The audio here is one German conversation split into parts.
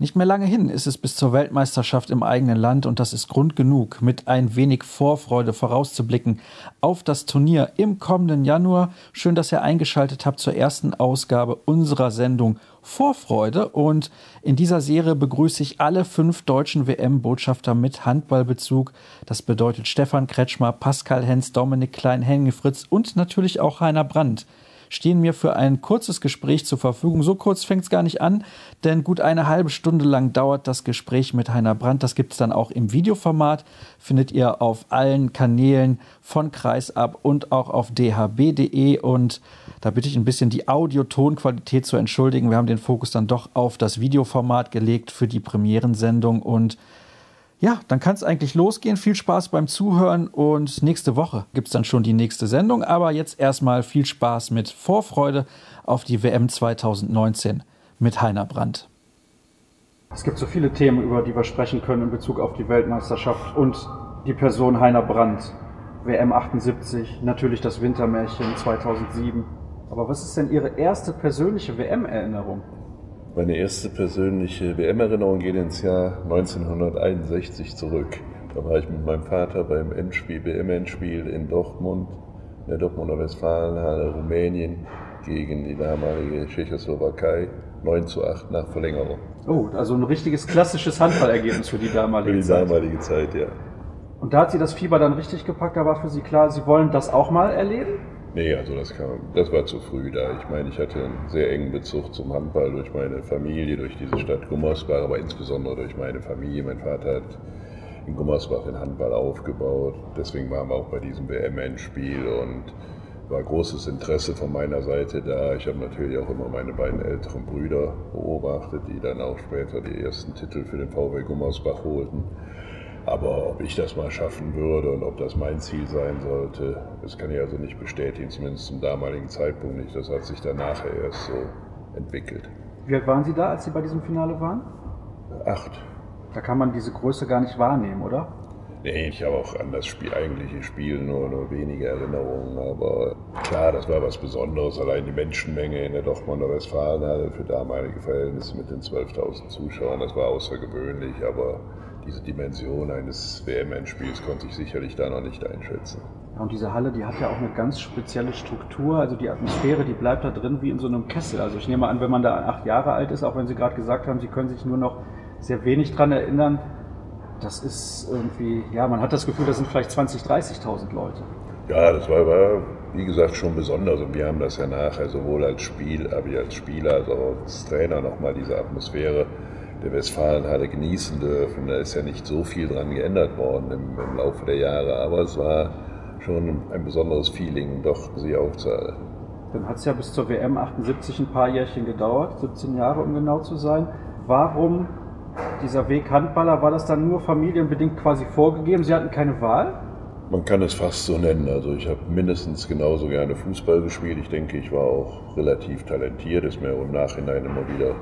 Nicht mehr lange hin ist es bis zur Weltmeisterschaft im eigenen Land und das ist Grund genug, mit ein wenig Vorfreude vorauszublicken auf das Turnier im kommenden Januar. Schön, dass ihr eingeschaltet habt zur ersten Ausgabe unserer Sendung Vorfreude und in dieser Serie begrüße ich alle fünf deutschen WM-Botschafter mit Handballbezug. Das bedeutet Stefan Kretschmer, Pascal Hens, Dominik Klein, Henning Fritz und natürlich auch Heiner Brandt stehen mir für ein kurzes Gespräch zur Verfügung. So kurz fängt es gar nicht an, denn gut eine halbe Stunde lang dauert das Gespräch mit Heiner Brandt. Das gibt es dann auch im Videoformat, findet ihr auf allen Kanälen von Kreisab und auch auf dhb.de. Und da bitte ich ein bisschen die Audio-Tonqualität zu entschuldigen. Wir haben den Fokus dann doch auf das Videoformat gelegt für die Premierensendung und ja, dann kann es eigentlich losgehen. Viel Spaß beim Zuhören und nächste Woche gibt es dann schon die nächste Sendung. Aber jetzt erstmal viel Spaß mit Vorfreude auf die WM 2019 mit Heiner Brandt. Es gibt so viele Themen, über die wir sprechen können in Bezug auf die Weltmeisterschaft und die Person Heiner Brandt. WM 78, natürlich das Wintermärchen 2007. Aber was ist denn Ihre erste persönliche WM-Erinnerung? Meine erste persönliche WM-Erinnerung geht ins Jahr 1961 zurück. Da war ich mit meinem Vater beim Endspiel, WM-Endspiel in Dortmund, in der Dortmunder Westfalenhalle, Rumänien, gegen die damalige Tschechoslowakei. 9 zu 8 nach Verlängerung. Oh, also ein richtiges klassisches Handballergebnis für die damalige Zeit. Für die damalige Zeit, ja. Und da hat Sie das Fieber dann richtig gepackt, da war für Sie klar, Sie wollen das auch mal erleben? Nee, also das, kam, das war zu früh da. Ich meine, ich hatte einen sehr engen Bezug zum Handball durch meine Familie, durch diese Stadt Gummersbach, aber insbesondere durch meine Familie. Mein Vater hat in Gummersbach den Handball aufgebaut. Deswegen waren wir auch bei diesem WM-Endspiel und war großes Interesse von meiner Seite da. Ich habe natürlich auch immer meine beiden älteren Brüder beobachtet, die dann auch später die ersten Titel für den VW Gummersbach holten. Aber ob ich das mal schaffen würde und ob das mein Ziel sein sollte, das kann ich also nicht bestätigen, zumindest zum damaligen Zeitpunkt nicht. Das hat sich dann nachher erst so entwickelt. Wie alt waren Sie da, als Sie bei diesem Finale waren? Acht. Da kann man diese Größe gar nicht wahrnehmen, oder? Nee, ich habe auch an das Spiel, eigentliche Spiel nur, nur wenige Erinnerungen, aber klar, das war was Besonderes. Allein die Menschenmenge in der Dortmunder Westfalenhalle für damalige Verhältnisse mit den 12.000 Zuschauern, das war außergewöhnlich, aber diese Dimension eines WM-Endspiels konnte ich sicherlich da noch nicht einschätzen. Ja, und diese Halle, die hat ja auch eine ganz spezielle Struktur. Also die Atmosphäre, die bleibt da drin wie in so einem Kessel. Also ich nehme an, wenn man da acht Jahre alt ist, auch wenn Sie gerade gesagt haben, Sie können sich nur noch sehr wenig dran erinnern, das ist irgendwie, ja, man hat das Gefühl, das sind vielleicht 20.000, 30.000 Leute. Ja, das war, war, wie gesagt, schon besonders. Und wir haben das ja nachher sowohl als Spiel, wie als Spieler, als auch als Trainer nochmal diese Atmosphäre der Westfalenhalle genießen dürfen. Da ist ja nicht so viel dran geändert worden im, im Laufe der Jahre, aber es war schon ein besonderes Feeling, doch sie aufzuhalten. Dann hat es ja bis zur WM 78 ein paar Jährchen gedauert, 17 Jahre um genau zu sein. Warum dieser Weg Handballer, war das dann nur familienbedingt quasi vorgegeben? Sie hatten keine Wahl? Man kann es fast so nennen. Also ich habe mindestens genauso gerne Fußball gespielt. Ich denke, ich war auch relativ talentiert, ist mir im Nachhinein immer wieder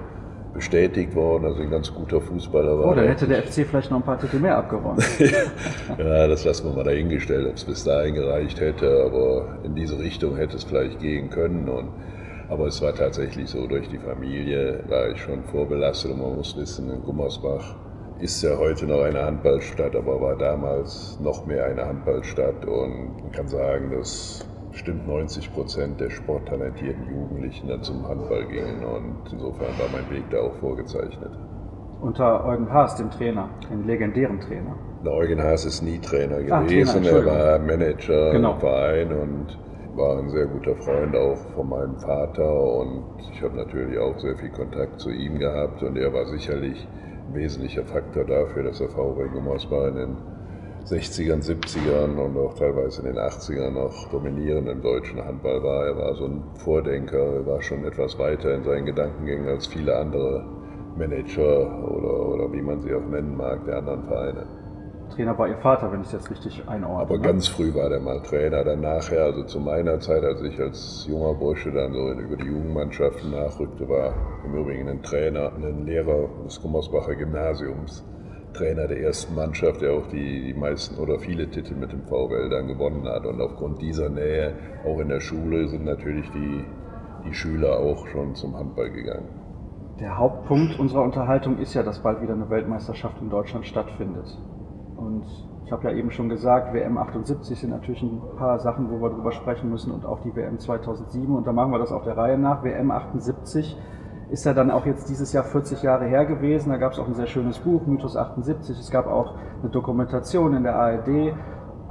bestätigt worden, also ein ganz guter Fußballer war. Oh, dann hätte der FC vielleicht noch ein paar Titel mehr abgeräumt. ja, das lassen wir mal dahingestellt, ob es bis dahin gereicht hätte, aber in diese Richtung hätte es vielleicht gehen können. Und, aber es war tatsächlich so, durch die Familie war ich schon vorbelastet und man muss wissen, in Gummersbach ist ja heute noch eine Handballstadt, aber war damals noch mehr eine Handballstadt und man kann sagen, dass bestimmt 90 Prozent der sporttalentierten Jugendlichen dann zum Handball gingen und insofern war mein Weg da auch vorgezeichnet. Unter Eugen Haas, dem Trainer, dem legendären Trainer. Der Eugen Haas ist nie Trainer gewesen, ah, Trainer, er war Manager genau. im Verein und war ein sehr guter Freund auch von meinem Vater und ich habe natürlich auch sehr viel Kontakt zu ihm gehabt und er war sicherlich ein wesentlicher Faktor dafür, dass der VW Gummersbach in den 60ern, 70ern und auch teilweise in den 80ern noch dominierend im deutschen Handball war. Er war so ein Vordenker, er war schon etwas weiter in seinen Gedankengängen als viele andere Manager oder, oder wie man sie auch nennen mag, der anderen Vereine. Trainer war Ihr Vater, wenn ich es jetzt richtig einordne. Aber ne? ganz früh war der mal Trainer, dann nachher, also zu meiner Zeit, als ich als junger Bursche dann so über die Jugendmannschaften nachrückte, war im Übrigen ein Trainer, ein Lehrer des Gummersbacher Gymnasiums Trainer der ersten Mannschaft, der auch die, die meisten oder viele Titel mit dem VWL dann gewonnen hat. Und aufgrund dieser Nähe, auch in der Schule, sind natürlich die, die Schüler auch schon zum Handball gegangen. Der Hauptpunkt unserer Unterhaltung ist ja, dass bald wieder eine Weltmeisterschaft in Deutschland stattfindet. Und ich habe ja eben schon gesagt, WM 78 sind natürlich ein paar Sachen, wo wir drüber sprechen müssen und auch die WM 2007 und da machen wir das auf der Reihe nach. WM 78 ist ja dann auch jetzt dieses Jahr 40 Jahre her gewesen. Da gab es auch ein sehr schönes Buch, Mythos 78. Es gab auch eine Dokumentation in der ARD.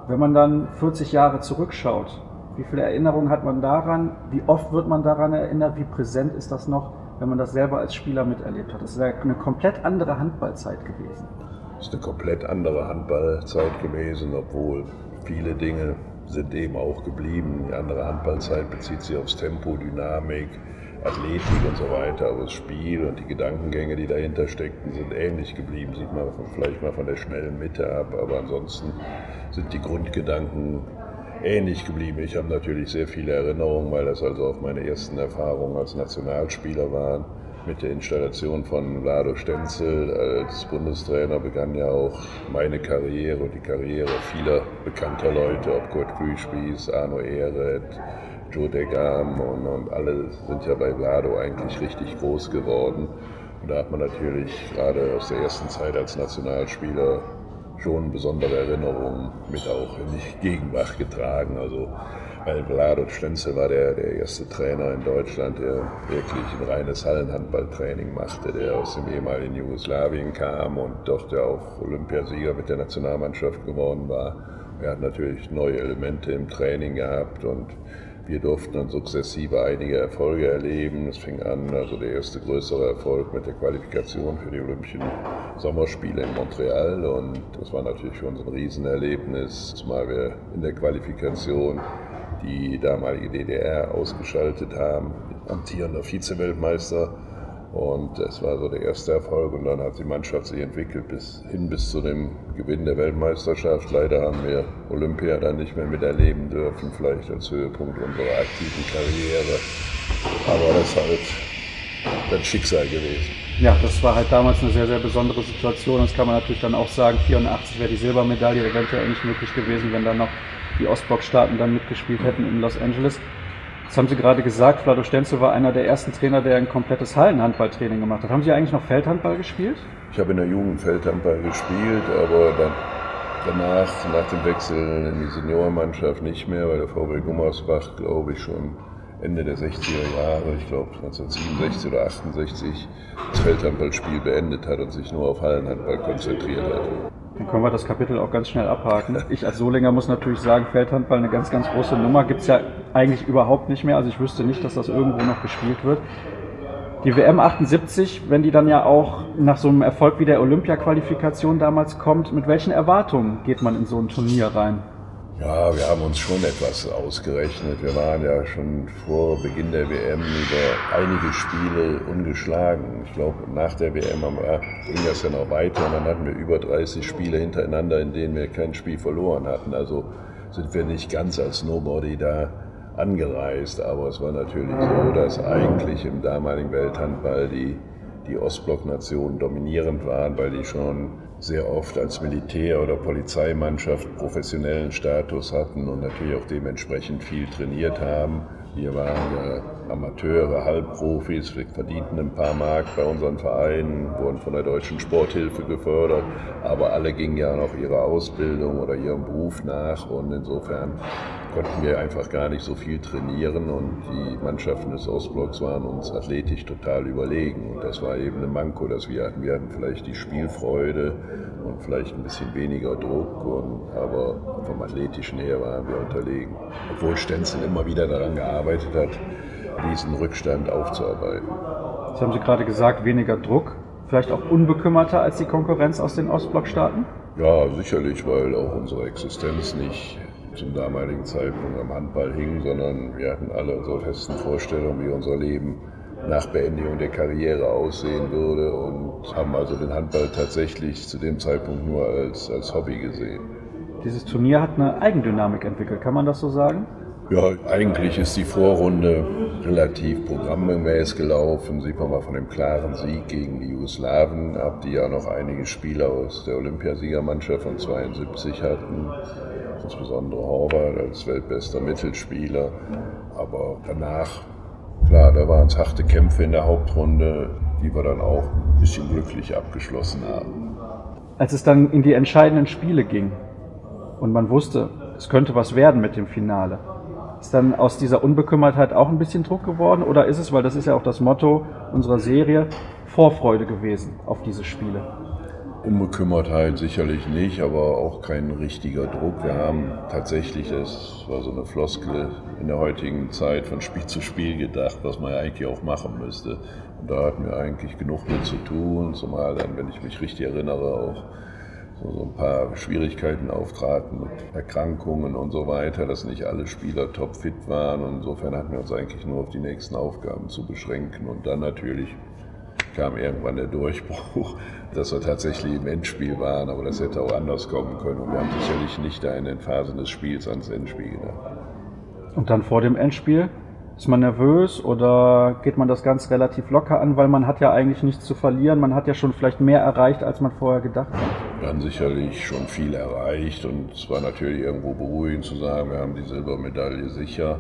Wenn man dann 40 Jahre zurückschaut, wie viele Erinnerungen hat man daran? Wie oft wird man daran erinnert? Wie präsent ist das noch, wenn man das selber als Spieler miterlebt hat? Das ist ja eine komplett andere Handballzeit gewesen. Das ist eine komplett andere Handballzeit gewesen, obwohl viele Dinge sind eben auch geblieben. Die andere Handballzeit bezieht sich aufs Tempo, Dynamik, Athletik und so weiter, aber das Spiel und die Gedankengänge, die dahinter steckten, sind ähnlich geblieben. Sieht man vielleicht mal von der schnellen Mitte ab, aber ansonsten sind die Grundgedanken ähnlich geblieben. Ich habe natürlich sehr viele Erinnerungen, weil das also auch meine ersten Erfahrungen als Nationalspieler waren. Mit der Installation von Vlado Stenzel als Bundestrainer begann ja auch meine Karriere und die Karriere vieler bekannter Leute, ob Kurt Kühlspieß, Arno Ehret, Joe Degam und, und alle sind ja bei Vlado eigentlich richtig groß geworden. Und da hat man natürlich gerade aus der ersten Zeit als Nationalspieler schon besondere Erinnerungen mit auch in die Gegenwart getragen. Also weil Vlado Stenzel war der, der erste Trainer in Deutschland, der wirklich ein reines Hallenhandballtraining machte, der aus dem ehemaligen Jugoslawien kam und dort ja auch Olympiasieger mit der Nationalmannschaft geworden war. Er hat natürlich neue Elemente im Training gehabt und wir durften dann sukzessive einige Erfolge erleben. Es fing an, also der erste größere Erfolg mit der Qualifikation für die Olympischen Sommerspiele in Montreal. Und das war natürlich für uns ein Riesenerlebnis, zumal wir in der Qualifikation die damalige DDR ausgeschaltet haben, amtierender Vizeweltmeister und es war so der erste Erfolg und dann hat die Mannschaft sich entwickelt bis hin bis zu dem Gewinn der Weltmeisterschaft. Leider haben wir Olympia dann nicht mehr miterleben dürfen, vielleicht als Höhepunkt unserer aktiven Karriere. Aber das ist halt das Schicksal gewesen. Ja, das war halt damals eine sehr, sehr besondere Situation. Das kann man natürlich dann auch sagen, 84 wäre die Silbermedaille eventuell nicht möglich gewesen, wenn dann noch die Ostblock-Staaten dann mitgespielt hätten in Los Angeles. Das haben Sie gerade gesagt, Vlado Stenzel war einer der ersten Trainer, der ein komplettes Hallenhandballtraining gemacht hat. Haben Sie eigentlich noch Feldhandball gespielt? Ich habe in der Jugend Feldhandball gespielt, aber dann, danach, nach dem Wechsel in die Seniorenmannschaft nicht mehr, weil der VW Gummersbach, glaube ich, schon Ende der 60er Jahre, ich glaube 1967 oder 68, das Feldhandballspiel beendet hat und sich nur auf Hallenhandball konzentriert hat. Dann können wir das Kapitel auch ganz schnell abhaken. Ich als Solinger muss natürlich sagen, Feldhandball eine ganz, ganz große Nummer. Gibt es ja eigentlich überhaupt nicht mehr. Also ich wüsste nicht, dass das irgendwo noch gespielt wird. Die WM 78, wenn die dann ja auch nach so einem Erfolg wie der Olympia-Qualifikation damals kommt, mit welchen Erwartungen geht man in so ein Turnier rein? Ja, wir haben uns schon etwas ausgerechnet. Wir waren ja schon vor Beginn der WM über einige Spiele ungeschlagen. Ich glaube, nach der WM ging das ja noch weiter und dann hatten wir über 30 Spiele hintereinander, in denen wir kein Spiel verloren hatten. Also sind wir nicht ganz als Nobody da angereist. Aber es war natürlich so, dass eigentlich im damaligen Welthandball die, die Ostblock-Nationen dominierend waren, weil die schon sehr oft als Militär- oder Polizeimannschaft professionellen Status hatten und natürlich auch dementsprechend viel trainiert haben. Wir waren ja Amateure, Halbprofis, wir verdienten ein paar Mark bei unseren Vereinen, wurden von der Deutschen Sporthilfe gefördert, aber alle gingen ja noch ihrer Ausbildung oder ihrem Beruf nach und insofern konnten wir einfach gar nicht so viel trainieren und die Mannschaften des Ostblocks waren uns athletisch total überlegen und das war eben ein Manko, dass wir hatten. Wir hatten vielleicht die Spielfreude und vielleicht ein bisschen weniger Druck, und, aber vom athletischen her waren wir unterlegen. Obwohl Stenzel immer wieder daran gearbeitet hat, diesen Rückstand aufzuarbeiten. Das haben Sie gerade gesagt, weniger Druck, vielleicht auch unbekümmerter als die Konkurrenz aus den Ostblockstaaten? Ja, sicherlich, weil auch unsere Existenz nicht zum damaligen Zeitpunkt am Handball hing, sondern wir hatten alle unsere festen Vorstellungen, wie unser Leben nach Beendigung der Karriere aussehen würde und haben also den Handball tatsächlich zu dem Zeitpunkt nur als, als Hobby gesehen. Dieses Turnier hat eine Eigendynamik entwickelt, kann man das so sagen? Ja, eigentlich ist die Vorrunde relativ programmgemäß gelaufen. Sieht man mal von dem klaren Sieg gegen die Jugoslawen ab, die ja noch einige Spieler aus der Olympiasiegermannschaft von 72 hatten insbesondere Horvath als weltbester Mittelspieler. Aber danach, klar, da waren es harte Kämpfe in der Hauptrunde. die wir dann auch ein bisschen glücklich abgeschlossen haben. Als es dann in die entscheidenden Spiele ging und man wusste, es könnte was werden mit dem Finale, ist dann aus dieser Unbekümmertheit auch ein bisschen Druck geworden? Oder ist es, weil das ist ja auch das Motto unserer Serie, Vorfreude gewesen auf diese Spiele? Unbekümmertheit sicherlich nicht, aber auch kein richtiger Druck. Wir haben tatsächlich, das war so eine Floskel in der heutigen Zeit, von Spiel zu Spiel gedacht, was man ja eigentlich auch machen müsste. Und da hatten wir eigentlich genug mit zu tun, zumal dann, wenn ich mich richtig erinnere, auch so, ein paar Schwierigkeiten auftraten mit Erkrankungen und so weiter, dass nicht alle Spieler topfit waren. Und insofern hatten wir uns eigentlich nur auf die nächsten Aufgaben zu beschränken. Und dann natürlich kam irgendwann der Durchbruch, dass wir tatsächlich im Endspiel waren, aber das hätte auch anders kommen können. Und wir haben sicherlich nicht da in den Phasen des Spiels ans Endspiel gedacht. Und dann vor dem Endspiel ist man nervös oder geht man das ganz relativ locker an, weil man hat ja eigentlich nichts zu verlieren, man hat ja schon vielleicht mehr erreicht, als man vorher gedacht hat? Wir haben sicherlich schon viel erreicht und es war natürlich irgendwo beruhigend zu sagen, wir haben die Silbermedaille sicher,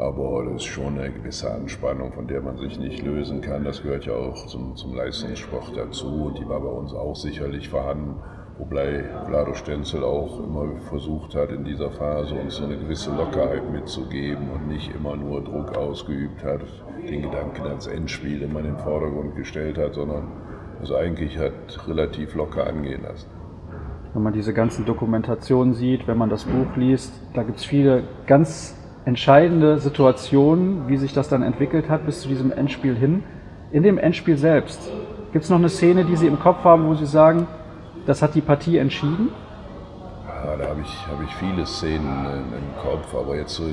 aber das ist schon eine gewisse Anspannung, von der man sich nicht lösen kann. Das gehört ja auch zum, zum Leistungssport dazu und die war bei uns auch sicherlich vorhanden. Wobei Vlado Stenzel auch immer versucht hat, in dieser Phase uns so eine gewisse Lockerheit mitzugeben und nicht immer nur Druck ausgeübt hat, den Gedanken ans Endspiel immer in den Vordergrund gestellt hat, sondern es eigentlich hat relativ locker angehen lassen. Wenn man diese ganzen Dokumentationen sieht, wenn man das Buch liest, da gibt es viele ganz entscheidende Situationen, wie sich das dann entwickelt hat bis zu diesem Endspiel hin. In dem Endspiel selbst, gibt es noch eine Szene, die Sie im Kopf haben, wo Sie sagen, das hat die Partie entschieden? Ja, da habe ich, hab ich viele Szenen im Kopf, aber jetzt so,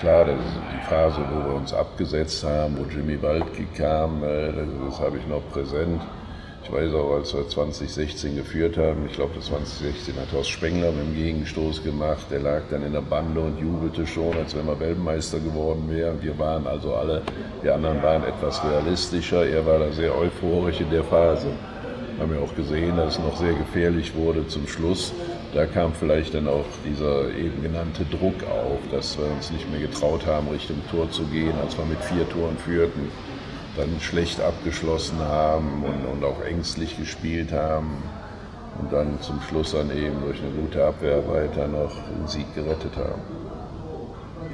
klar, das ist die Phase, wo wir uns abgesetzt haben, wo Jimmy Waldke kam, äh, das, das habe ich noch präsent. Auch, als wir 2016 geführt haben, ich glaube, das 2016 hat Horst Spengler mit dem Gegenstoß gemacht. Der lag dann in der Bande und jubelte schon, als wenn wir Weltmeister geworden wären. Wir waren also alle, die anderen waren etwas realistischer. Er war da sehr euphorisch in der Phase haben wir auch gesehen, dass es noch sehr gefährlich wurde zum Schluss. Da kam vielleicht dann auch dieser eben genannte Druck auf, dass wir uns nicht mehr getraut haben, Richtung Tor zu gehen, als wir mit vier Toren führten, dann schlecht abgeschlossen haben und, und auch ängstlich gespielt haben und dann zum Schluss dann eben durch eine gute Abwehrarbeit dann noch den Sieg gerettet haben.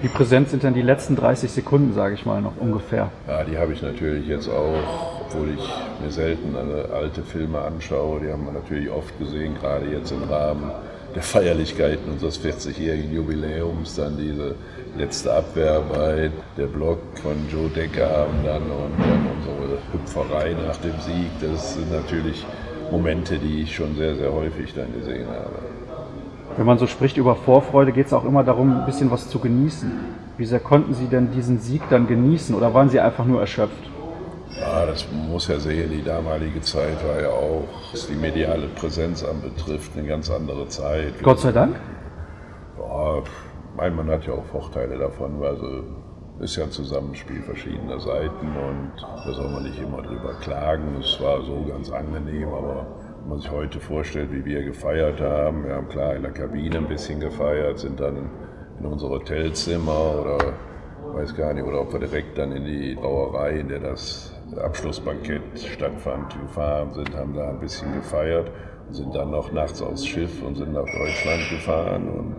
Wie präsent sind denn die letzten 30 Sekunden, sage ich mal, noch ungefähr? Ja, die habe ich natürlich jetzt auch obwohl ich mir selten alte Filme anschaue. Die haben wir natürlich oft gesehen, gerade jetzt im Rahmen der Feierlichkeiten unseres 40-jährigen Jubiläums, dann diese letzte Abwehrarbeit, der Block von Joe Decker und dann, und dann unsere Hüpferei nach dem Sieg. Das sind natürlich Momente, die ich schon sehr, sehr häufig dann gesehen habe. Wenn man so spricht über Vorfreude, geht es auch immer darum, ein bisschen was zu genießen. Wie sehr konnten Sie denn diesen Sieg dann genießen oder waren Sie einfach nur erschöpft? Ja, das muss ja sehen, die damalige Zeit war ja auch, was die mediale Präsenz anbetrifft, eine ganz andere Zeit. Gott sei Dank? Ja, mein Mann hat ja auch Vorteile davon, weil es ist ja ein Zusammenspiel verschiedener Seiten und da soll man nicht immer drüber klagen. Es war so ganz angenehm, aber wenn man sich heute vorstellt, wie wir gefeiert haben, wir haben klar in der Kabine ein bisschen gefeiert, sind dann in unser Hotelzimmer oder weiß gar nicht, oder ob wir direkt dann in die Brauerei, in der das Abschlussbankett stattfand, gefahren sind, haben da ein bisschen gefeiert, sind dann noch nachts aufs Schiff und sind nach Deutschland gefahren und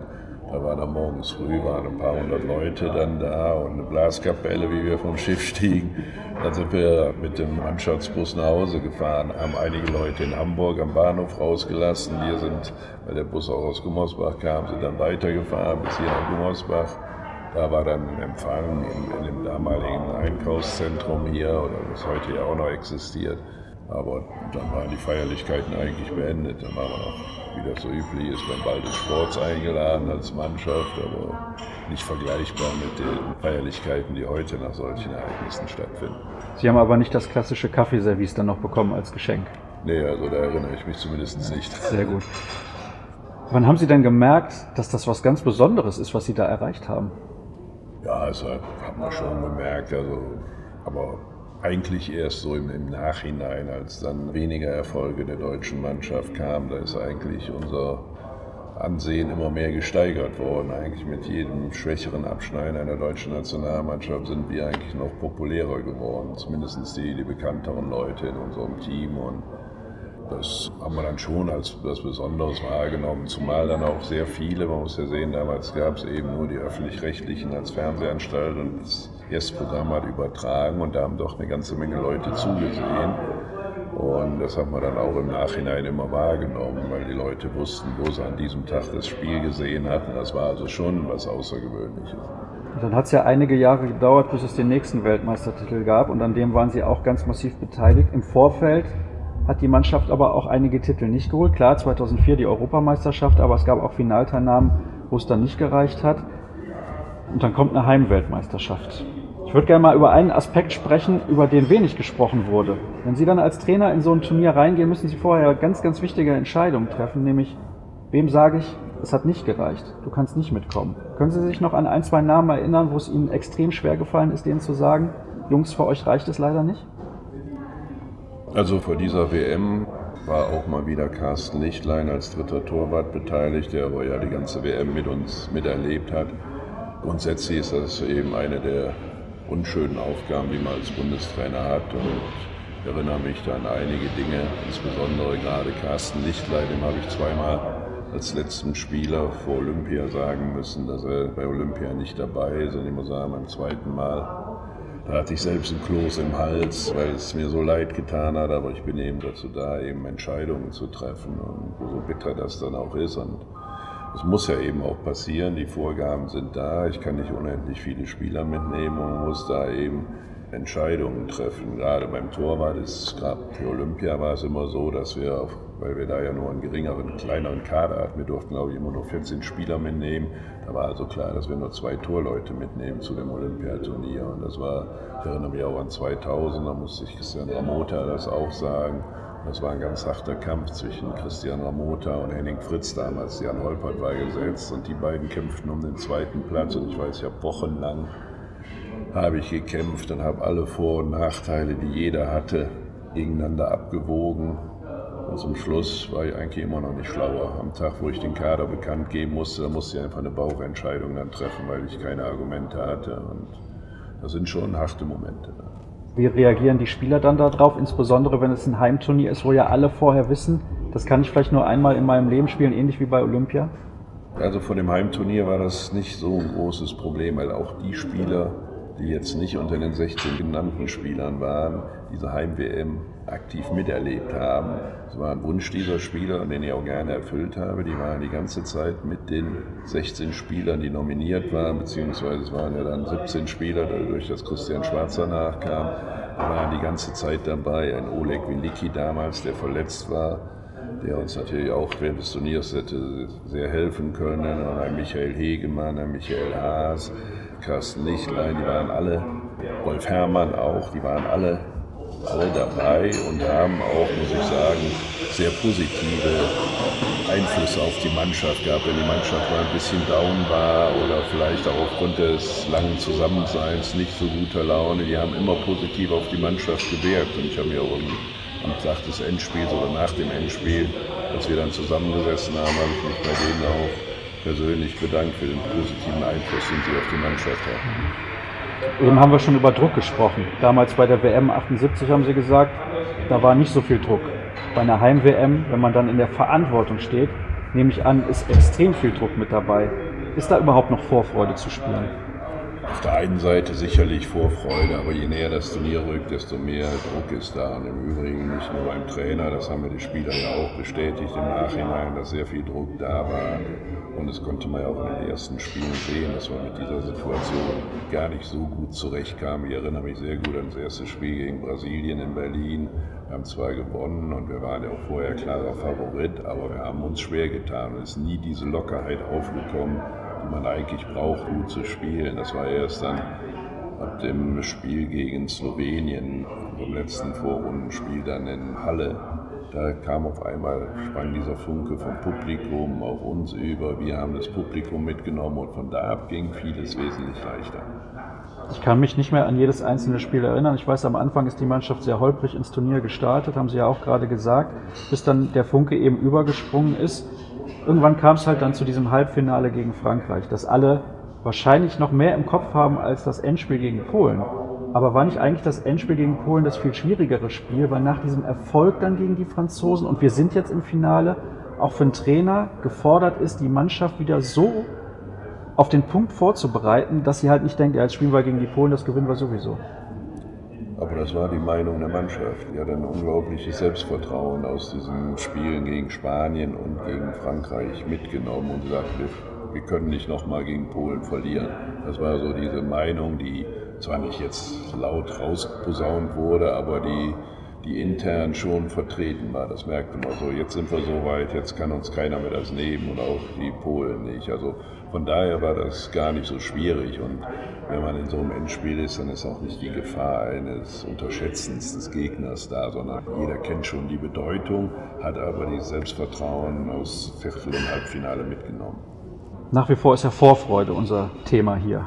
da waren dann morgens früh waren ein paar hundert Leute dann da und eine Blaskapelle, wie wir vom Schiff stiegen. Dann sind wir mit dem Mannschaftsbus nach Hause gefahren, haben einige Leute in Hamburg am Bahnhof rausgelassen. Wir sind, weil der Bus auch aus Gummersbach kam, sind dann weitergefahren bis hier nach Gummersbach da war dann ein Empfang in, in dem damaligen Einkaufszentrum hier, oder das heute ja auch noch existiert. Aber dann waren die Feierlichkeiten eigentlich beendet. Dann waren wir noch, wie das so üblich ist, beim Ball des Sports eingeladen als Mannschaft, aber nicht vergleichbar mit den Feierlichkeiten, die heute nach solchen Ereignissen stattfinden. Sie haben aber nicht das klassische Kaffeeservice dann noch bekommen als Geschenk? Nee, also da erinnere ich mich zumindest nicht. Sehr gut. Wann haben Sie denn gemerkt, dass das was ganz Besonderes ist, was Sie da erreicht haben? Ja, das hat man schon gemerkt. Also, aber eigentlich erst so im, im, Nachhinein, als dann weniger Erfolge der deutschen Mannschaft kamen. Da ist eigentlich unser Ansehen immer mehr gesteigert worden. Eigentlich mit jedem schwächeren Abschneiden einer deutschen Nationalmannschaft sind wir eigentlich noch populärer geworden. Zumindest die, die bekannteren Leute in unserem Team. Und das haben wir dann schon als was Besonderes wahrgenommen, zumal dann auch sehr viele, man muss ja sehen, damals gab es eben nur die öffentlich-rechtlichen als Fernsehanstalt und das Yes-Programm hat übertragen und da haben doch eine ganze Menge Leute zugesehen. Und das haben wir dann auch im Nachhinein immer wahrgenommen, weil die Leute wussten, wo sie an diesem Tag das Spiel gesehen hatten. Das war also schon was Außergewöhnliches. Und dann hat es ja einige Jahre gedauert, bis es den nächsten Weltmeistertitel gab und an dem waren Sie auch ganz massiv beteiligt. Im Vorfeld hat die Mannschaft aber auch einige Titel nicht geholt. Klar, 2004 die Europameisterschaft, aber es gab auch Finalteilnahmen, wo es dann nicht gereicht hat. Und dann kommt eine Heimweltmeisterschaft. Ich würde gerne mal über einen Aspekt sprechen, über den wenig gesprochen wurde. Wenn Sie dann als Trainer in so ein Turnier reingehen, müssen Sie vorher ganz, ganz wichtige Entscheidungen treffen, nämlich wem sage ich, es hat nicht gereicht, du kannst nicht mitkommen. Können Sie sich noch an ein, zwei Namen erinnern, wo es Ihnen extrem schwer gefallen ist, denen zu sagen, Jungs, für euch reicht es leider nicht? Also vor dieser WM war auch mal wieder Carsten Lichtlein als dritter Torwart beteiligt, der aber ja die ganze WM mit uns miterlebt hat. Grundsätzlich ist das eben eine der unschönen Aufgaben, die man als Bundestrainer hat. Und ich erinnere mich da an einige Dinge, insbesondere gerade Carsten Lichtlein, dem habe ich zweimal als letzten Spieler vor Olympia sagen müssen, dass er bei Olympia nicht dabei ist. Und ich muss sagen, beim zweiten Mal da hatte ich selbst ein Kloß im Hals, weil es mir so leid getan hat, aber ich bin eben dazu da, eben Entscheidungen zu treffen und so bitter das dann auch ist. Und es muss ja eben auch passieren, die Vorgaben sind da, ich kann nicht unendlich viele Spieler mitnehmen und muss da eben Entscheidungen treffen. Gerade beim Torwart ist, gerade für Olympia war es immer so, dass wir auf weil wir da ja nur einen geringeren, kleineren Kader hatten. Wir durften, glaube ich, immer nur 14 Spieler mitnehmen. Da war also klar, dass wir nur zwei Torleute mitnehmen zu dem Olympiaturnier. Und das war, ich erinnere mich auch an 2000, da musste ich Christian Ramota das auch sagen. Das war ein ganz harter Kampf zwischen Christian Ramota und Henning Fritz damals. Jan Holpert war gesetzt und die beiden kämpften um den zweiten Platz. Und ich weiß, habe wochenlang habe ich gekämpft und habe alle Vor- und Nachteile, die jeder hatte, gegeneinander abgewogen und zum Schluss war ich eigentlich immer noch nicht schlauer. Am Tag, wo ich den Kader bekannt geben musste, da musste ich einfach eine Bauchentscheidung dann treffen, weil ich keine Argumente hatte. Und das sind schon harte Momente. Wie reagieren die Spieler dann darauf, insbesondere wenn es ein Heimturnier ist, wo ja alle vorher wissen, das kann ich vielleicht nur einmal in meinem Leben spielen, ähnlich wie bei Olympia? Also von dem Heimturnier war das nicht so ein großes Problem, weil auch die Spieler, die jetzt nicht unter den 16 genannten Spielern waren, diese Heim-WM aktiv miterlebt haben. Es war ein Wunsch dieser Spieler, den ich auch gerne erfüllt habe. Die waren die ganze Zeit mit den 16 Spielern, die nominiert waren, beziehungsweise es waren ja dann 17 Spieler, dadurch, dass Christian Schwarzer nachkam, waren die ganze Zeit dabei. Ein Oleg Wilicki damals, der verletzt war, der uns natürlich auch während des Turniers hätte sehr helfen können. Und ein Michael Hegemann, ein Michael Haas, Carsten Lichtlein, die waren alle, Wolf Herrmann auch, die waren alle alle dabei und haben auch, muss ich sagen, sehr positive Einflüsse auf die Mannschaft gehabt. Wenn die Mannschaft mal ein bisschen down war oder vielleicht auch aufgrund des langen Zusammenseins nicht so guter Laune, die haben immer positiv auf die Mannschaft gewirkt. Und ich habe mir auch am Tag des Endspiels oder nach dem Endspiel, als wir dann zusammengesessen haben, habe ich mich bei denen auch persönlich bedankt für den positiven Einfluss, den sie auf die Mannschaft hatten. Eben haben wir schon über Druck gesprochen. Damals bei der WM 78 haben Sie gesagt, da war nicht so viel Druck. Bei einer Heim-WM, wenn man dann in der Verantwortung steht, nehme ich an, ist extrem viel Druck mit dabei. Ist da überhaupt noch Vorfreude zu spüren? Auf der einen Seite sicherlich Vorfreude, aber je näher das Turnier rückt, desto mehr Druck ist da. Und im Übrigen nicht nur beim Trainer, das haben mir die Spieler ja auch bestätigt im Nachhinein, dass sehr viel Druck da war. Und das konnte man ja auch in den ersten Spielen sehen, dass man mit dieser Situation gar nicht so gut zurechtkam. Ich erinnere mich sehr gut an das erste Spiel gegen Brasilien in Berlin. Wir haben zwar gewonnen und wir waren ja auch vorher klarer Favorit, aber wir haben uns schwer getan. Es ist nie diese Lockerheit aufgekommen, die man eigentlich braucht, gut zu spielen. Das war erst dann ab dem Spiel gegen Slowenien, vom letzten Vorrundenspiel dann in Halle, da kam auf einmal, sprang dieser Funke vom Publikum auf uns über. Wir haben das Publikum mitgenommen und von da ab ging vieles wesentlich leichter. Ich kann mich nicht mehr an jedes einzelne Spiel erinnern. Ich weiß, am Anfang ist die Mannschaft sehr holprig ins Turnier gestartet, haben Sie ja auch gerade gesagt, bis dann der Funke eben übergesprungen ist. Irgendwann kam es halt dann zu diesem Halbfinale gegen Frankreich, das alle wahrscheinlich noch mehr im Kopf haben als das Endspiel gegen Polen. Aber war nicht eigentlich das Endspiel gegen Polen das viel schwierigere Spiel, weil nach diesem Erfolg dann gegen die Franzosen und wir sind jetzt im Finale, auch für einen Trainer gefordert ist, die Mannschaft wieder so auf den Punkt vorzubereiten, dass sie halt nicht denkt, ja, jetzt spielen wir gegen die Polen, das gewinnen wir sowieso. Aber das war die Meinung der Mannschaft. Die hat ein unglaubliches Selbstvertrauen aus diesen Spielen gegen Spanien und gegen Frankreich mitgenommen und gesagt, wir, können nicht nochmal gegen Polen verlieren. Das war so diese Meinung, die zwar nicht jetzt laut rausposaunt wurde, aber die die intern schon vertreten war. Das merkte man so. Jetzt sind wir so weit, jetzt kann uns keiner mehr das nehmen und auch die Polen nicht. Also von daher war das gar nicht so schwierig. Und wenn man in so einem Endspiel ist, dann ist auch nicht die Gefahr eines Unterschätzens des Gegners da, sondern jeder kennt schon die Bedeutung, hat aber dieses Selbstvertrauen aus Viertel- und Halbfinale mitgenommen. Nach wie vor ist ja Vorfreude unser Thema hier.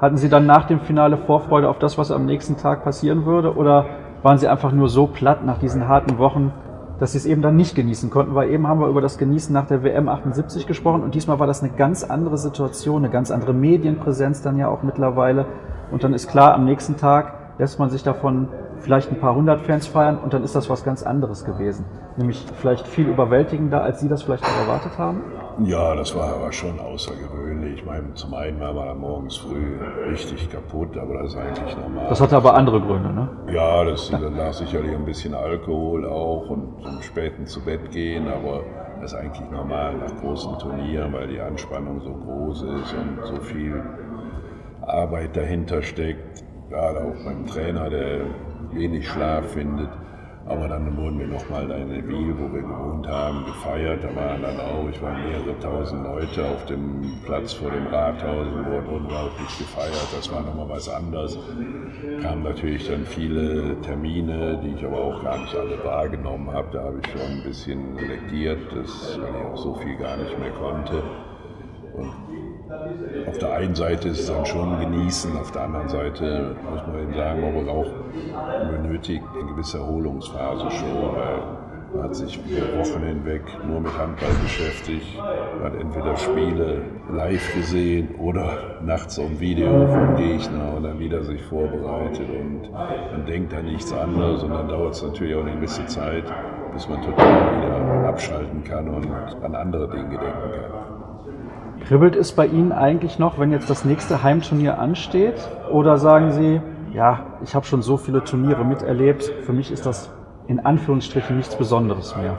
Hatten Sie dann nach dem Finale Vorfreude auf das, was am nächsten Tag passieren würde? Oder waren sie einfach nur so platt nach diesen harten Wochen, dass sie es eben dann nicht genießen konnten, weil eben haben wir über das Genießen nach der WM 78 gesprochen und diesmal war das eine ganz andere Situation, eine ganz andere Medienpräsenz dann ja auch mittlerweile. Und dann ist klar, am nächsten Tag lässt man sich davon vielleicht ein paar hundert Fans feiern und dann ist das was ganz anderes gewesen. Nämlich vielleicht viel überwältigender, als Sie das vielleicht auch erwartet haben? Ja, das war aber schon außergewöhnlich. Ich meine, zum einen war man morgens früh richtig kaputt, aber das ist eigentlich normal. Das hatte aber andere Gründe, ne? Ja, das lag sicherlich ein bisschen Alkohol auch und zum späten zu Bett gehen, aber das ist eigentlich normal nach großen Turnieren, weil die Anspannung so groß ist und so viel Arbeit dahinter steckt. Gerade auch beim Trainer, der wenig Schlaf findet. Aber dann wurden wir nochmal in Ville, wo wir gewohnt haben, gefeiert. Da waren dann auch, ich war mehrere tausend Leute auf dem Platz vor dem Rathaus und wurden unglaublich gefeiert. Das war nochmal was anderes. Kamen natürlich dann viele Termine, die ich aber auch gar nicht alle wahrgenommen habe. Da habe ich schon ein bisschen selektiert, weil ich auch so viel gar nicht mehr konnte. Und auf der einen Seite ist es dann schon genießen, auf der anderen Seite muss man eben sagen, man auch benötigt eine gewisse Erholungsphase schon, weil man hat sich über Wochen hinweg nur mit Handball beschäftigt, man hat entweder Spiele live gesehen oder nachts ein Video vom Gegner und dann wieder sich vorbereitet und man denkt an nichts anderes und dann dauert es natürlich auch eine gewisse Zeit, bis man total wieder abschalten kann und an andere Dinge denken kann. Kribbelt es bei Ihnen eigentlich noch, wenn jetzt das nächste Heimturnier ansteht? Oder sagen Sie, ja, ich habe schon so viele Turniere miterlebt, für mich ist das in Anführungsstrichen nichts Besonderes mehr?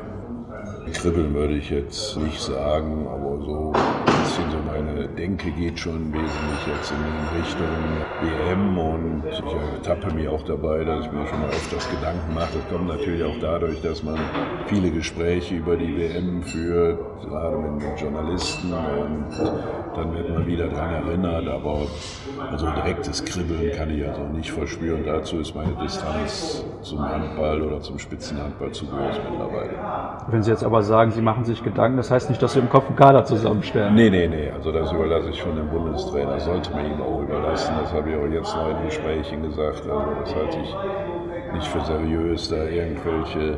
Kribbeln würde ich jetzt nicht sagen, aber so Denke geht schon wesentlich jetzt in Richtung WM und ich ertappe mich auch dabei, dass ich mir schon mal öfters Gedanken mache. Das kommt natürlich auch dadurch, dass man viele Gespräche über die WM führt, gerade mit Journalisten und dann wird man wieder daran erinnert, aber also direktes Kribbeln kann ich also nicht verspüren. Dazu ist meine Distanz zum Handball oder zum Spitzenhandball zu groß mittlerweile. Wenn Sie jetzt aber sagen, Sie machen sich Gedanken, das heißt nicht, dass Sie im Kopf einen Kader zusammenstellen. Nee, nee, nee. Also das überlasse ich schon dem Bundestrainer. Das sollte man ihm auch überlassen. Das habe ich auch jetzt noch in Gesprächen gesagt. Also das halte ich nicht für seriös, da irgendwelche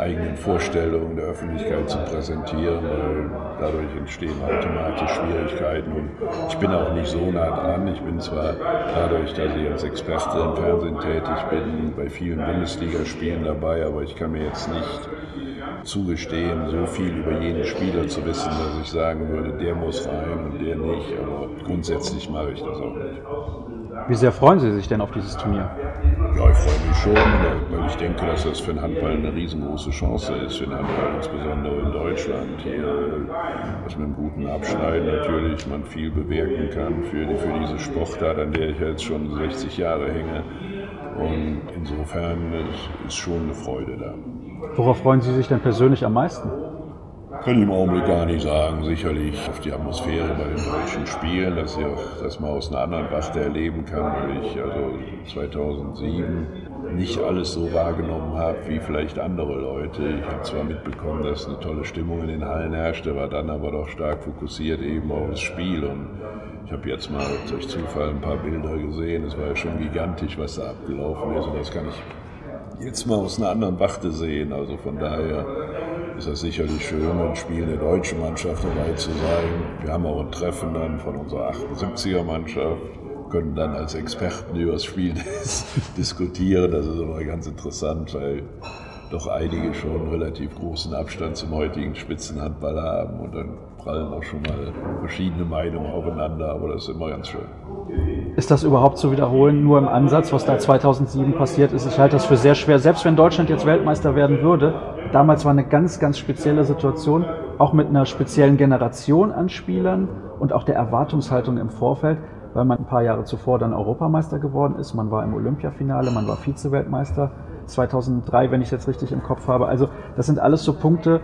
eigenen Vorstellungen der Öffentlichkeit zu präsentieren, weil dadurch entstehen automatisch Schwierigkeiten. Und ich bin auch nicht so nah dran. Ich bin zwar dadurch, dass ich als Experte im Fernsehen tätig bin, bei vielen Bundesligaspielen dabei, aber ich kann mir jetzt nicht zugestehen, so viel über jeden Spieler zu wissen, dass ich sagen würde, der muss rein und der nicht. Aber grundsätzlich mache ich das auch nicht. Wie sehr freuen Sie sich denn auf dieses Turnier? Ja, ich freue mich schon, weil ich denke, dass das für den Handball eine riesengroße Chance ist, für den Handball insbesondere in Deutschland. Hier, dass mit einem guten Abschneiden natürlich man viel bewirken kann für, die, für diese Sportart, an der ich jetzt schon 60 Jahre hänge. Und insofern ist schon eine Freude da. Worauf freuen Sie sich denn persönlich am meisten? Kann ich im Augenblick gar nicht sagen. Sicherlich auf die Atmosphäre bei den deutschen Spielen, dass ich das mal aus einer anderen Warte erleben kann, weil ich also 2007 nicht alles so wahrgenommen habe wie vielleicht andere Leute. Ich habe zwar mitbekommen, dass eine tolle Stimmung in den Hallen herrschte, war dann aber doch stark fokussiert eben auf das Spiel. Und ich habe jetzt mal durch Zufall ein paar Bilder gesehen. Es war ja schon gigantisch, was da abgelaufen ist. Und das kann ich jetzt mal aus einer anderen Warte sehen. Also von daher ist das sicherlich schön, ein Spiel der deutschen Mannschaft dabei zu sein. Wir haben auch ein Treffen dann von unserer 78er Mannschaft, können dann als Experten über das Spiel diskutieren. Das ist immer ganz interessant, weil doch einige schon relativ großen Abstand zum heutigen Spitzenhandball haben und dann prallen auch schon mal verschiedene Meinungen aufeinander, aber das ist immer ganz schön. Ist das überhaupt zu wiederholen, nur im Ansatz, was da 2007 passiert ist? Ich halte das für sehr schwer. Selbst wenn Deutschland jetzt Weltmeister werden würde, damals war eine ganz, ganz spezielle Situation, auch mit einer speziellen Generation an Spielern und auch der Erwartungshaltung im Vorfeld, weil man ein paar Jahre zuvor dann Europameister geworden ist. Man war im Olympiafinale, man war Vize-Weltmeister 2003, wenn ich es jetzt richtig im Kopf habe. Also das sind alles so Punkte,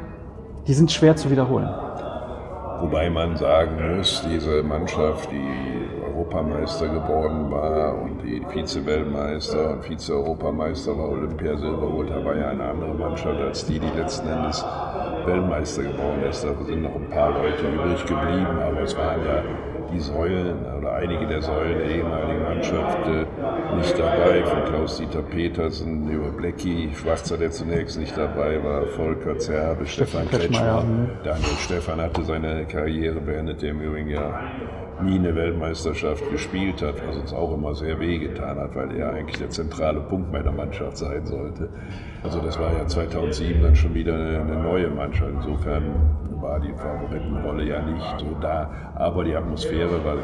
die sind schwer zu wiederholen. Wobei man sagen muss, diese Mannschaft, die Europameister geworden war und die Vize-Weltmeister und Vize-Europameister war Olympiasilberholt, war ja eine andere Mannschaft als die, die letzten Endes Weltmeister geworden ist. Da sind noch ein paar Leute übrig geblieben, aber es waren ja die Säulen einige der Säulen der ehemaligen Mannschaft äh, nicht dabei. Von Klaus-Dieter Petersen über Blecki, Schwarzer, der zunächst nicht dabei war, Volker Zerbe, Stefan Kretschmer. Daniel Stefan hatte seine Karriere beendet, der im Übrigen ja nie eine Weltmeisterschaft gespielt hat, was uns auch immer sehr wehgetan hat, weil er eigentlich der zentrale Punkt meiner Mannschaft sein sollte. Also das war ja 2007 dann schon wieder eine, eine neue Mannschaft. Insofern war die Favoritenrolle ja nicht so da, aber die Atmosphäre war,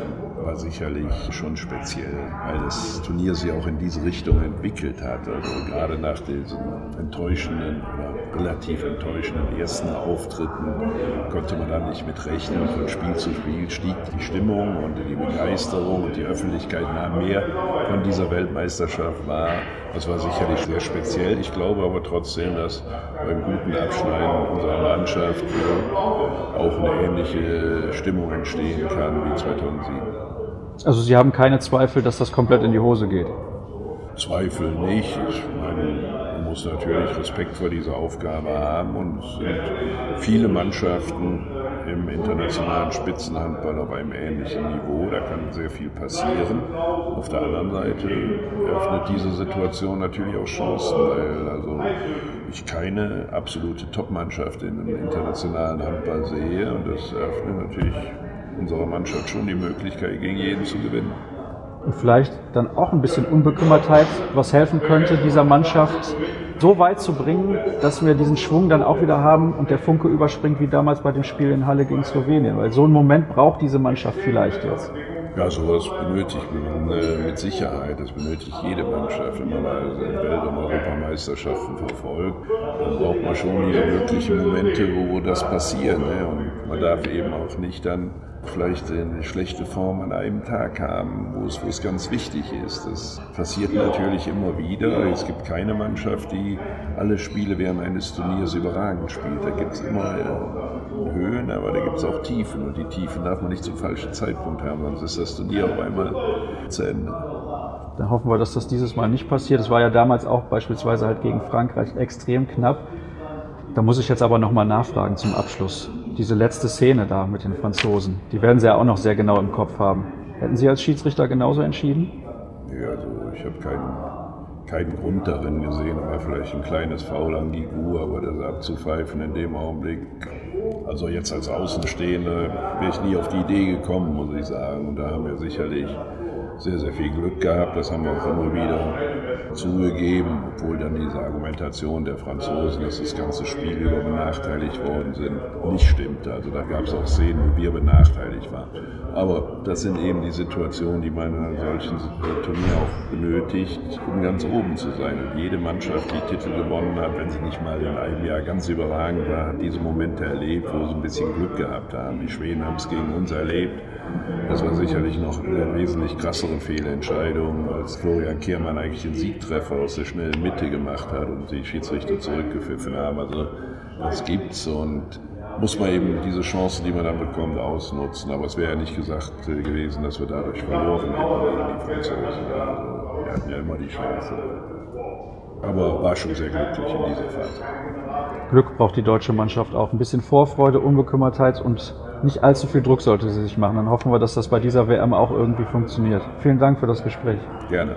war sicherlich schon speziell, weil das Turnier sich auch in diese Richtung entwickelt hat. Also gerade nach diesen enttäuschenden oder relativ enttäuschenden ersten Auftritten konnte man da nicht mit rechnen. Von Spiel zu Spiel stieg die Stimmung und die Begeisterung und die Öffentlichkeit nahm mehr von dieser Weltmeisterschaft wahr. Das war sicherlich sehr speziell. Ich glaube aber trotzdem, dass beim guten Abschneiden unserer Mannschaft auch eine ähnliche Stimmung entstehen kann wie 2007. Also Sie haben keine Zweifel, dass das komplett in die Hose geht? Zweifel nicht. Ich meine, man muss natürlich Respekt vor dieser Aufgabe haben und es sind viele Mannschaften im internationalen Spitzenhandball auf einem ähnlichen Niveau. Da kann sehr viel passieren. Auf der anderen Seite eröffnet diese Situation natürlich auch Chancen, weil also ich keine absolute Top-Mannschaft im internationalen Handball sehe und das eröffnet natürlich unserer Mannschaft schon die Möglichkeit, gegen jeden zu gewinnen und vielleicht dann auch ein bisschen Unbekümmertheit, was helfen könnte, dieser Mannschaft so weit zu bringen, dass wir diesen Schwung dann auch wieder haben und der Funke überspringt wie damals bei dem Spiel in Halle gegen Slowenien. Weil so einen Moment braucht diese Mannschaft vielleicht jetzt. Ja, sowas benötigt man äh, mit Sicherheit. Das benötigt jede Mannschaft. Wenn man also Welt- und Europameisterschaften verfolgt, dann braucht man schon diese möglichen Momente, wo das passiert. Ne? Man darf eben auch nicht dann vielleicht eine schlechte Form an einem Tag haben, wo es, wo es ganz wichtig ist. Das passiert natürlich immer wieder. Es gibt keine Mannschaft, die alle Spiele während eines Turniers überragend spielt. Da gibt es immer äh, Höhen, aber da gibt es auch Tiefen. Und die Tiefen darf man nicht zum falschen Zeitpunkt haben, sonst ist das Turnier auf einmal zu Ende. Dann hoffen wir, dass das dieses Mal nicht passiert. Es war ja damals auch beispielsweise halt gegen Frankreich extrem knapp. Da muss ich jetzt aber nochmal nachfragen zum Abschluss diese letzte Szene da mit den Franzosen, die werden Sie ja auch noch sehr genau im Kopf haben. Hätten Sie als Schiedsrichter genauso entschieden? Ja, also ich habe keinen, keinen Grund darin gesehen. War vielleicht ein kleines Foul an Gigu, aber das abzupfeifen in dem Augenblick, also jetzt als Außenstehender, wäre ich nie auf die Idee gekommen, muss ich sagen. Und da haben wir sicherlich sehr, sehr viel Glück gehabt. Das haben wir auch immer wieder zugegeben, obwohl dann diese Argumentation der Franzosen, dass das ganze Spiel über benachteiligt worden sind, nicht stimmte. Also da gab es auch Szenen, wo wir benachteiligt waren. Aber das sind eben die Situationen, die man in einem solchen Turnier auch benötigt, um ganz oben zu sein. Und jede Mannschaft, die Titel gewonnen hat, wenn sie nicht mal in einem Jahr ganz überragend war, hat diese Momente erlebt, wo sie ein bisschen Glück gehabt haben. Die Schweden haben es gegen uns erlebt. Das war sicherlich noch eine wesentlich krassere Fehlentscheidung, als Florian Kehrmann eigentlich den Siegtreffer aus der schnellen Mitte gemacht hat und die Schiedsrichter zurückgepfiffen haben. Also das gibt's und muss man eben diese Chance, die man dann bekommt, ausnutzen. Aber es wäre ja nicht gesagt gewesen, dass wir dadurch verloren hätten die Franzosen. Also, wir hatten ja immer die Chance. Aber war schon sehr glücklich in dieser Phase. Glück braucht die deutsche Mannschaft auch. Ein bisschen Vorfreude, Unbekümmertheit und nicht allzu viel Druck sollte sie sich machen. Dann hoffen wir, dass das bei dieser WM auch irgendwie funktioniert. Vielen Dank für das Gespräch. Gerne.